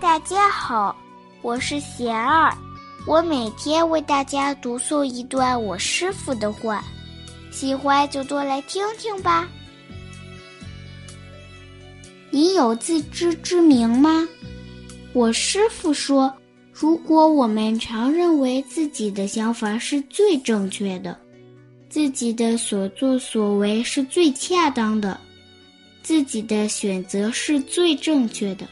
大家好，我是贤儿，我每天为大家读诵一段我师傅的话，喜欢就多来听听吧。你有自知之明吗？我师傅说，如果我们常认为自己的想法是最正确的，自己的所作所为是最恰当的，自己的选择是最正确的。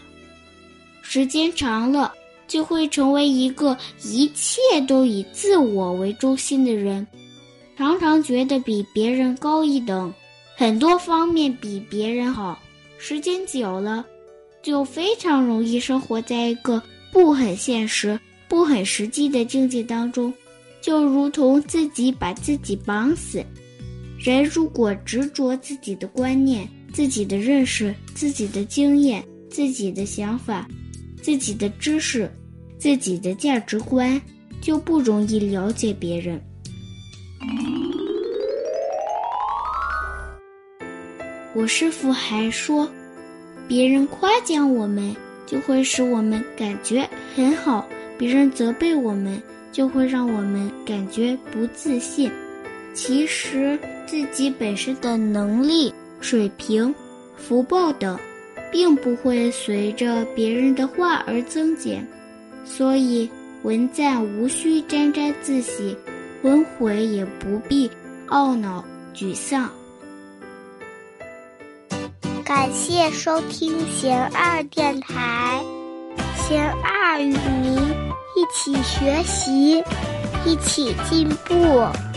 时间长了，就会成为一个一切都以自我为中心的人，常常觉得比别人高一等，很多方面比别人好。时间久了，就非常容易生活在一个不很现实、不很实际的境界当中，就如同自己把自己绑死。人如果执着自己的观念、自己的认识、自己的经验、自己的想法。自己的知识，自己的价值观，就不容易了解别人。我师傅还说，别人夸奖我们，就会使我们感觉很好；别人责备我们，就会让我们感觉不自信。其实自己本身的能力、水平、福报等。并不会随着别人的话而增减，所以文赞无需沾沾自喜，文毁也不必懊恼沮丧。感谢收听贤二电台，贤二与您一起学习，一起进步。